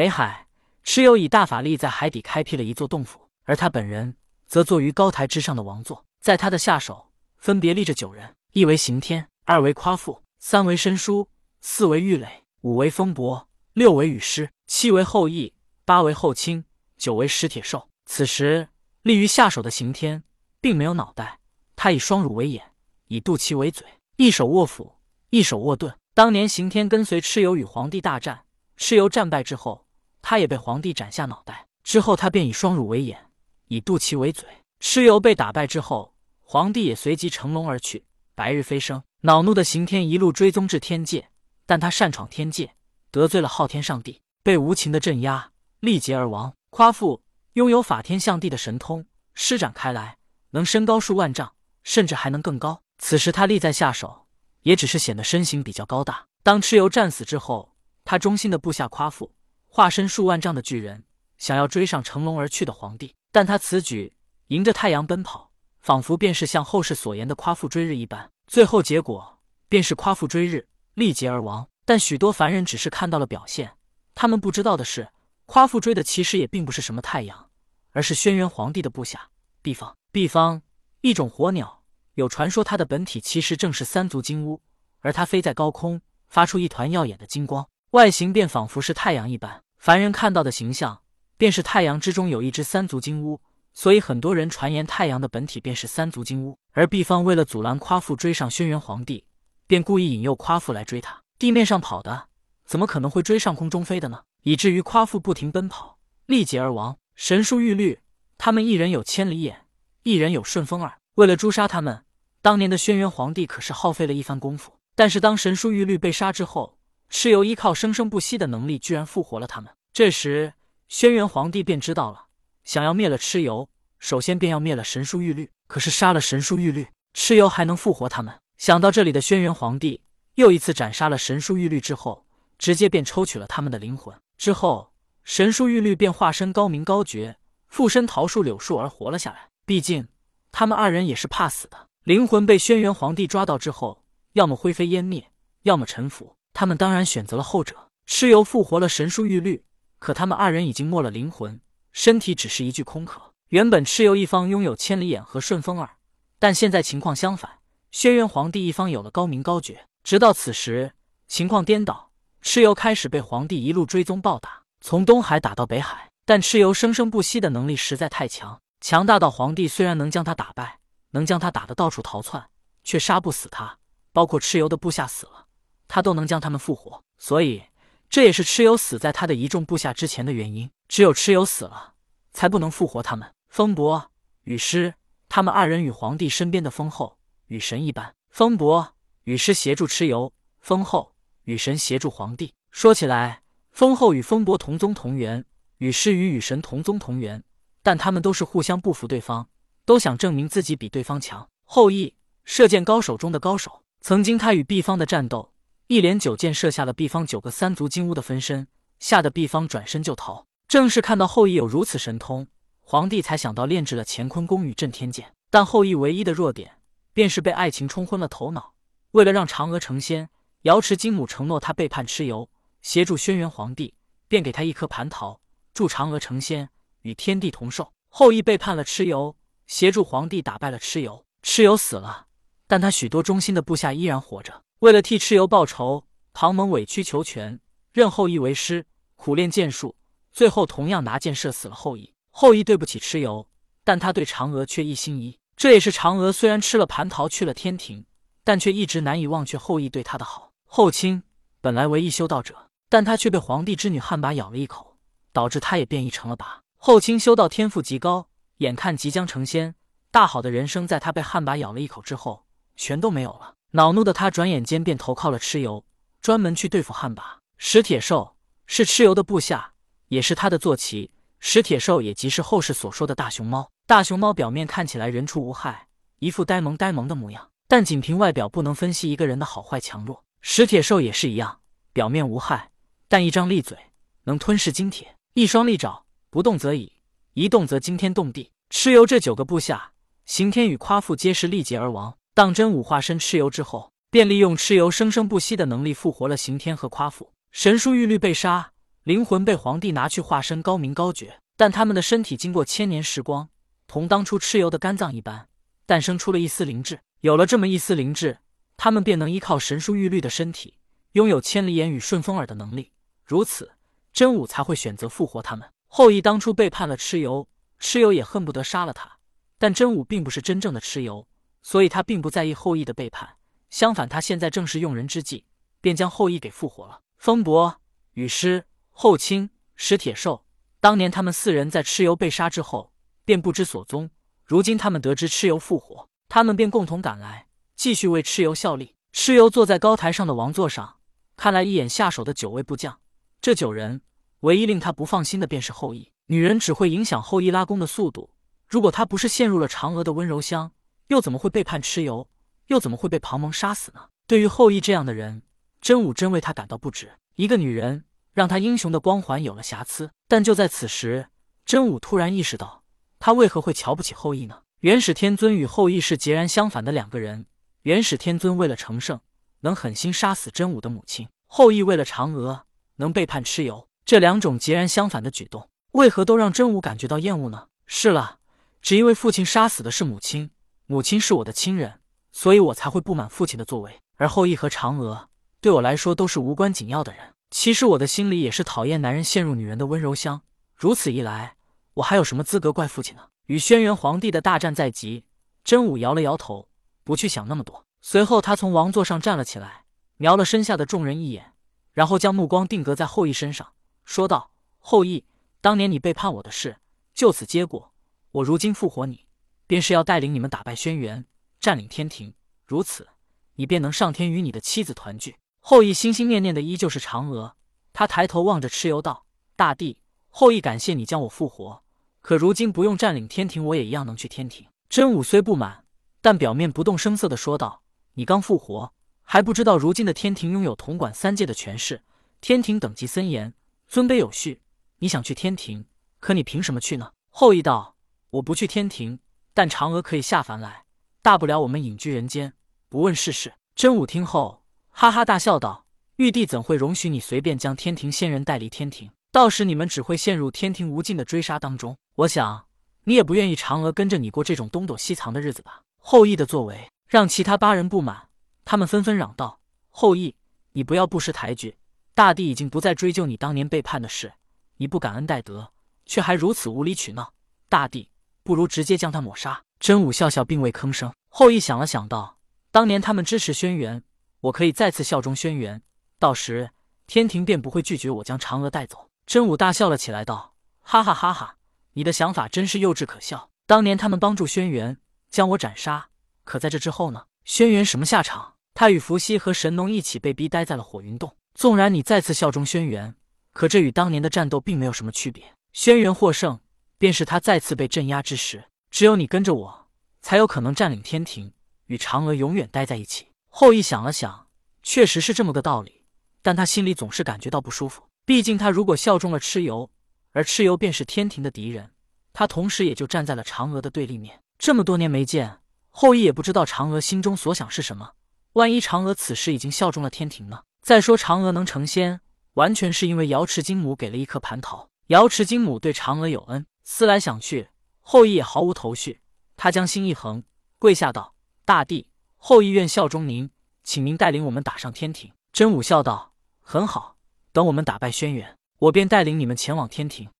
北海，蚩尤以大法力在海底开辟了一座洞府，而他本人则坐于高台之上的王座，在他的下手分别立着九人：一为刑天，二为夸父，三为申叔，四为玉垒，五为风伯，六为羽师，七为后羿，八为后卿，九为石铁兽。此时立于下手的刑天并没有脑袋，他以双乳为眼，以肚脐为嘴，一手握斧，一手握盾。当年刑天跟随蚩尤与皇帝大战，蚩尤战败之后，他也被皇帝斩下脑袋。之后他便以双乳为眼，以肚脐为嘴。蚩尤被打败之后，皇帝也随即乘龙而去，白日飞升。恼怒的刑天一路追踪至天界，但他擅闯天界，得罪了昊天上帝，被无情的镇压，力竭而亡。夸父拥有法天象地的神通，施展开来能身高数万丈，甚至还能更高。此时他立在下手。也只是显得身形比较高大。当蚩尤战死之后，他忠心的部下夸父化身数万丈的巨人，想要追上乘龙而去的皇帝。但他此举迎着太阳奔跑，仿佛便是像后世所言的夸父追日一般。最后结果便是夸父追日，力竭而亡。但许多凡人只是看到了表现，他们不知道的是，夸父追的其实也并不是什么太阳，而是轩辕皇帝的部下毕方。毕方，一种火鸟。有传说，它的本体其实正是三足金乌，而它飞在高空，发出一团耀眼的金光，外形便仿佛是太阳一般。凡人看到的形象，便是太阳之中有一只三足金乌，所以很多人传言太阳的本体便是三足金乌。而毕方为了阻拦夸父追上轩辕皇帝，便故意引诱夸父来追他。地面上跑的，怎么可能会追上空中飞的呢？以至于夸父不停奔跑，力竭而亡。神书玉律，他们一人有千里眼，一人有顺风耳，为了诛杀他们。当年的轩辕皇帝可是耗费了一番功夫，但是当神书玉律被杀之后，蚩尤依靠生生不息的能力，居然复活了他们。这时，轩辕皇帝便知道了，想要灭了蚩尤，首先便要灭了神书玉律。可是杀了神书玉律，蚩尤还能复活他们？想到这里的轩辕皇帝又一次斩杀了神书玉律之后，直接便抽取了他们的灵魂。之后，神书玉律便化身高明高绝，附身桃树柳树而活了下来。毕竟，他们二人也是怕死的。灵魂被轩辕皇帝抓到之后，要么灰飞烟灭，要么臣服。他们当然选择了后者。蚩尤复活了神书玉律，可他们二人已经没了灵魂，身体只是一具空壳。原本蚩尤一方拥有千里眼和顺风耳，但现在情况相反，轩辕皇帝一方有了高明高绝。直到此时，情况颠倒，蚩尤开始被皇帝一路追踪暴打，从东海打到北海。但蚩尤生生不息的能力实在太强，强大到皇帝虽然能将他打败。能将他打得到处逃窜，却杀不死他。包括蚩尤的部下死了，他都能将他们复活。所以，这也是蚩尤死在他的一众部下之前的原因。只有蚩尤死了，才不能复活他们。风伯、雨师，他们二人与皇帝身边的风后、雨神一般。风伯、雨师协助蚩尤，风后、雨神协助皇帝。说起来，风后与风伯同宗同源，雨师与雨神同宗同源，但他们都是互相不服对方。都想证明自己比对方强。后羿，射箭高手中的高手。曾经他与毕方的战斗，一连九箭射下了毕方九个三足金乌的分身，吓得毕方转身就逃。正是看到后羿有如此神通，皇帝才想到炼制了乾坤宫与震天剑。但后羿唯一的弱点，便是被爱情冲昏了头脑。为了让嫦娥成仙，瑶池金母承诺他背叛蚩尤，协助轩辕皇帝，便给他一颗蟠桃，助嫦娥成仙，与天地同寿。后羿背叛了蚩尤。协助皇帝打败了蚩尤，蚩尤死了，但他许多忠心的部下依然活着。为了替蚩尤报仇，唐蒙委曲求全，任后羿为师，苦练剑术，最后同样拿箭射死了后羿。后羿对不起蚩尤，但他对嫦娥却一心一意。这也是嫦娥虽然吃了蟠桃去了天庭，但却一直难以忘却后羿对她的好。后卿本来为一修道者，但他却被皇帝之女旱魃咬了一口，导致他也变异成了魃。后卿修道天赋极高。眼看即将成仙，大好的人生在他被旱魃咬了一口之后，全都没有了。恼怒的他转眼间便投靠了蚩尤，专门去对付旱魃。石铁兽是蚩尤的部下，也是他的坐骑。石铁兽也即是后世所说的大熊猫。大熊猫表面看起来人畜无害，一副呆萌呆萌的模样，但仅凭外表不能分析一个人的好坏强弱。石铁兽也是一样，表面无害，但一张利嘴能吞噬金铁，一双利爪不动则已。一动则惊天动地。蚩尤这九个部下，刑天与夸父皆是力竭而亡。当真武化身蚩尤之后，便利用蚩尤生生不息的能力复活了刑天和夸父。神书玉律被杀，灵魂被皇帝拿去化身，高明高绝。但他们的身体经过千年时光，同当初蚩尤的肝脏一般，诞生出了一丝灵智。有了这么一丝灵智，他们便能依靠神书玉律的身体，拥有千里眼与顺风耳的能力。如此，真武才会选择复活他们。后羿当初背叛了蚩尤，蚩尤也恨不得杀了他。但真武并不是真正的蚩尤，所以他并不在意后羿的背叛。相反，他现在正是用人之际，便将后羿给复活了。风伯、雨师、后卿、石铁兽。当年他们四人在蚩尤被杀之后，便不知所踪。如今他们得知蚩尤复活，他们便共同赶来，继续为蚩尤效力。蚩尤坐在高台上的王座上，看来一眼下手的九位部将。这九人，唯一令他不放心的便是后羿。女人只会影响后羿拉弓的速度。如果他不是陷入了嫦娥的温柔乡，又怎么会背叛蚩尤？又怎么会被庞蒙杀死呢？对于后羿这样的人，真武真为他感到不值。一个女人。让他英雄的光环有了瑕疵，但就在此时，真武突然意识到，他为何会瞧不起后羿呢？元始天尊与后羿是截然相反的两个人。元始天尊为了成圣，能狠心杀死真武的母亲；后羿为了嫦娥，能背叛蚩尤。这两种截然相反的举动，为何都让真武感觉到厌恶呢？是了，只因为父亲杀死的是母亲，母亲是我的亲人，所以我才会不满父亲的作为。而后羿和嫦娥，对我来说都是无关紧要的人。其实我的心里也是讨厌男人陷入女人的温柔乡。如此一来，我还有什么资格怪父亲呢？与轩辕皇帝的大战在即，真武摇了摇头，不去想那么多。随后，他从王座上站了起来，瞄了身下的众人一眼，然后将目光定格在后羿身上，说道：“后羿，当年你背叛我的事就此结果。我如今复活你，便是要带领你们打败轩辕，占领天庭。如此，你便能上天与你的妻子团聚。”后羿心心念念的依旧是嫦娥，他抬头望着蚩尤道：“大帝，后羿感谢你将我复活，可如今不用占领天庭，我也一样能去天庭。”真武虽不满，但表面不动声色的说道：“你刚复活，还不知道如今的天庭拥有统管三界的权势，天庭等级森严，尊卑有序。你想去天庭，可你凭什么去呢？”后羿道：“我不去天庭，但嫦娥可以下凡来，大不了我们隐居人间，不问世事。”真武听后。哈哈大笑道：“玉帝怎会容许你随便将天庭仙人带离天庭？到时你们只会陷入天庭无尽的追杀当中。我想你也不愿意嫦娥跟着你过这种东躲西藏的日子吧？”后羿的作为让其他八人不满，他们纷纷嚷道：“后羿，你不要不识抬举！大帝已经不再追究你当年背叛的事，你不感恩戴德，却还如此无理取闹，大帝不如直接将他抹杀。”真武笑笑，并未吭声。后羿想了想道：“当年他们支持轩辕。”我可以再次效忠轩辕，到时天庭便不会拒绝我将嫦娥带走。真武大笑了起来，道：“哈哈哈哈！你的想法真是幼稚可笑。当年他们帮助轩辕将我斩杀，可在这之后呢？轩辕什么下场？他与伏羲和神农一起被逼待在了火云洞。纵然你再次效忠轩辕，可这与当年的战斗并没有什么区别。轩辕获胜，便是他再次被镇压之时。只有你跟着我，才有可能占领天庭，与嫦娥永远待在一起。”后羿想了想，确实是这么个道理，但他心里总是感觉到不舒服。毕竟他如果效忠了蚩尤，而蚩尤便是天庭的敌人，他同时也就站在了嫦娥的对立面。这么多年没见，后羿也不知道嫦娥心中所想是什么。万一嫦娥此时已经效忠了天庭呢？再说嫦娥能成仙，完全是因为瑶池金母给了一颗蟠桃。瑶池金母对嫦娥有恩。思来想去，后羿也毫无头绪。他将心一横，跪下道：“大帝。”后羿愿效忠您，请您带领我们打上天庭。真武笑道：“很好，等我们打败轩辕，我便带领你们前往天庭。”